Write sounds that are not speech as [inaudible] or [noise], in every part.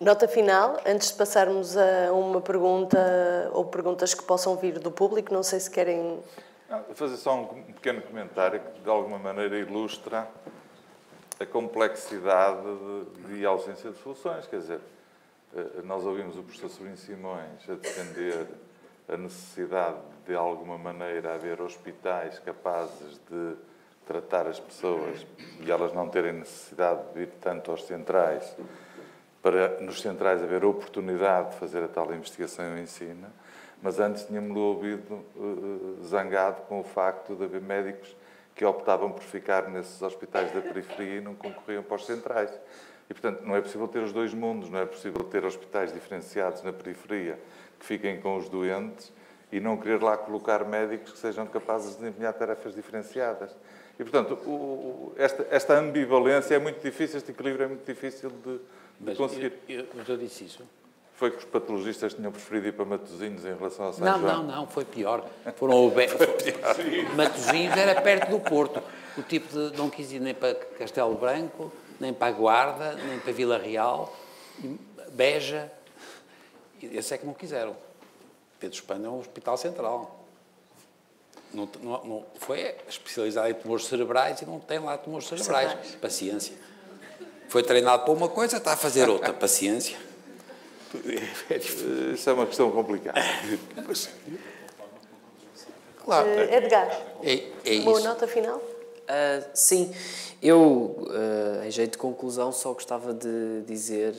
Nota final, antes de passarmos a uma pergunta ou perguntas que possam vir do público, não sei se querem. Vou fazer só um pequeno comentário que, de alguma maneira, ilustra a complexidade de, de ausência de soluções. Quer dizer, eh, nós ouvimos o professor Sobrinho Simões a defender a necessidade de, de alguma maneira, haver hospitais capazes de tratar as pessoas e elas não terem necessidade de ir tanto aos centrais para nos centrais haver oportunidade de fazer a tal investigação e ensino, mas antes tínhamos ouvido uh, zangado com o facto de haver médicos que optavam por ficar nesses hospitais da periferia e não concorriam para os centrais. E, portanto, não é possível ter os dois mundos, não é possível ter hospitais diferenciados na periferia que fiquem com os doentes e não querer lá colocar médicos que sejam capazes de desempenhar tarefas diferenciadas. E, portanto, o, esta, esta ambivalência é muito difícil, este equilíbrio é muito difícil de, mas conseguir. Eu, eu, eu disse isso. Foi que os patologistas tinham preferido ir para Matosinhos em relação ao São não, João? Não, não, foi pior. Foram o Be... [laughs] Matosinhos era perto do Porto. O tipo de, não quis ir nem para Castelo Branco, nem para a Guarda, nem para Vila Real, Beja. Esse é que não quiseram. Pedro Espanha é um hospital central. Não, não, não, foi especializado em tumores cerebrais e não tem lá tumores cerebrais. cerebrais. Paciência. Foi treinado para uma coisa, está a fazer outra. [laughs] Paciência. Isso é uma questão complicada. Claro. Uh, Edgar, é, é boa nota final? Uh, sim, eu, uh, em jeito de conclusão, só gostava de dizer,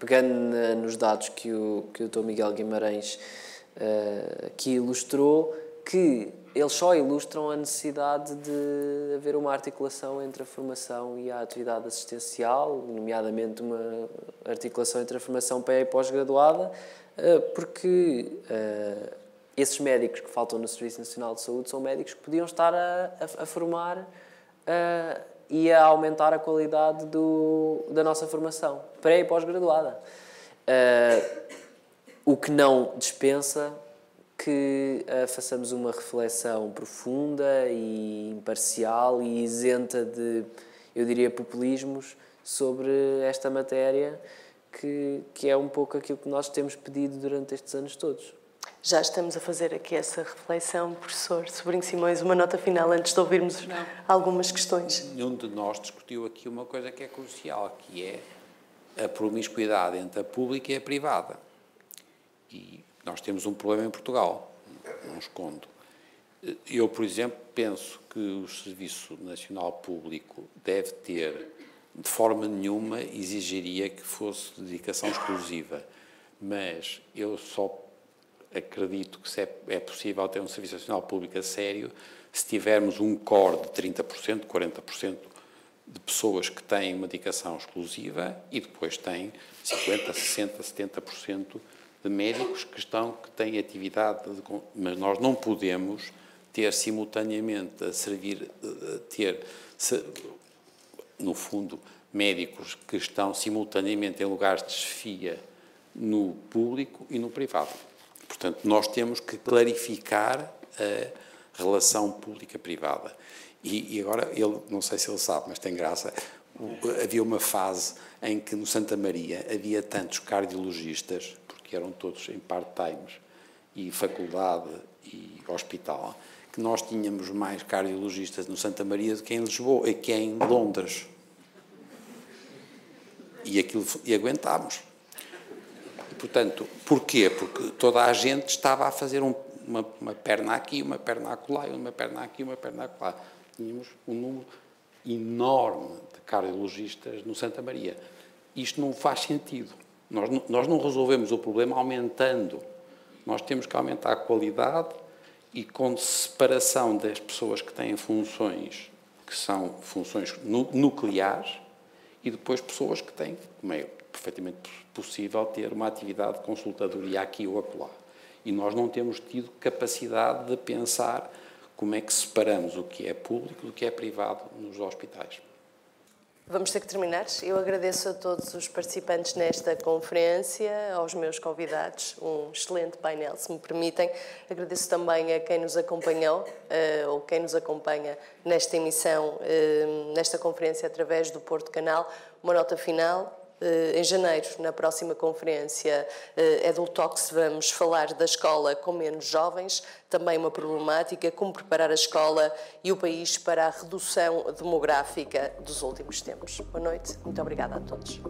pegando na, nos dados que o, que o Dr. Miguel Guimarães aqui ilustrou, que eles só ilustram a necessidade de haver uma articulação entre a formação e a atividade assistencial, nomeadamente uma articulação entre a formação pré e pós-graduada, eh, porque eh, esses médicos que faltam no Serviço Nacional de Saúde são médicos que podiam estar a, a, a formar uh, e a aumentar a qualidade do, da nossa formação, pré e pós-graduada. O que não dispensa que uh, façamos uma reflexão profunda e imparcial e isenta de, eu diria, populismos sobre esta matéria, que, que é um pouco aquilo que nós temos pedido durante estes anos todos. Já estamos a fazer aqui essa reflexão, professor Sobrinho Simões, uma nota final antes de ouvirmos Não. algumas questões. Nenhum de nós discutiu aqui uma coisa que é crucial, que é a promiscuidade entre a pública e a privada. E nós temos um problema em Portugal, não escondo. Eu, por exemplo, penso que o Serviço Nacional Público deve ter, de forma nenhuma, exigiria que fosse dedicação exclusiva, mas eu só acredito que é, é possível ter um Serviço Nacional Público a sério se tivermos um core de 30%, 40% de pessoas que têm uma dedicação exclusiva e depois têm 50%, 60%, 70% de médicos que estão que têm atividade, de, mas nós não podemos ter simultaneamente a servir, ter, no fundo, médicos que estão simultaneamente em lugares de chefia no público e no privado. Portanto, nós temos que clarificar a relação pública-privada. E, e, agora, ele, não sei se ele sabe, mas tem graça, havia uma fase em que no Santa Maria havia tantos cardiologistas que eram todos em part-times, e faculdade e hospital, que nós tínhamos mais cardiologistas no Santa Maria do que em Lisboa, que em Londres. E aquilo e aguentámos. E, portanto, porquê? Porque toda a gente estava a fazer um, uma, uma, perna aqui, uma perna acolá, uma perna aqui, uma perna acolá. Tínhamos um número enorme de cardiologistas no Santa Maria. Isto não faz sentido. Nós, nós não resolvemos o problema aumentando. Nós temos que aumentar a qualidade e com separação das pessoas que têm funções que são funções nucleares e depois pessoas que têm, como é perfeitamente possível, ter uma atividade de consultadoria aqui ou acolá. E nós não temos tido capacidade de pensar como é que separamos o que é público do que é privado nos hospitais. Vamos ter que terminar. Eu agradeço a todos os participantes nesta conferência, aos meus convidados, um excelente painel, se me permitem. Agradeço também a quem nos acompanhou, uh, ou quem nos acompanha nesta emissão, uh, nesta conferência através do Porto Canal. Uma nota final, em janeiro, na próxima conferência EduTalks, vamos falar da escola com menos jovens, também uma problemática, como preparar a escola e o país para a redução demográfica dos últimos tempos. Boa noite, muito obrigada a todos.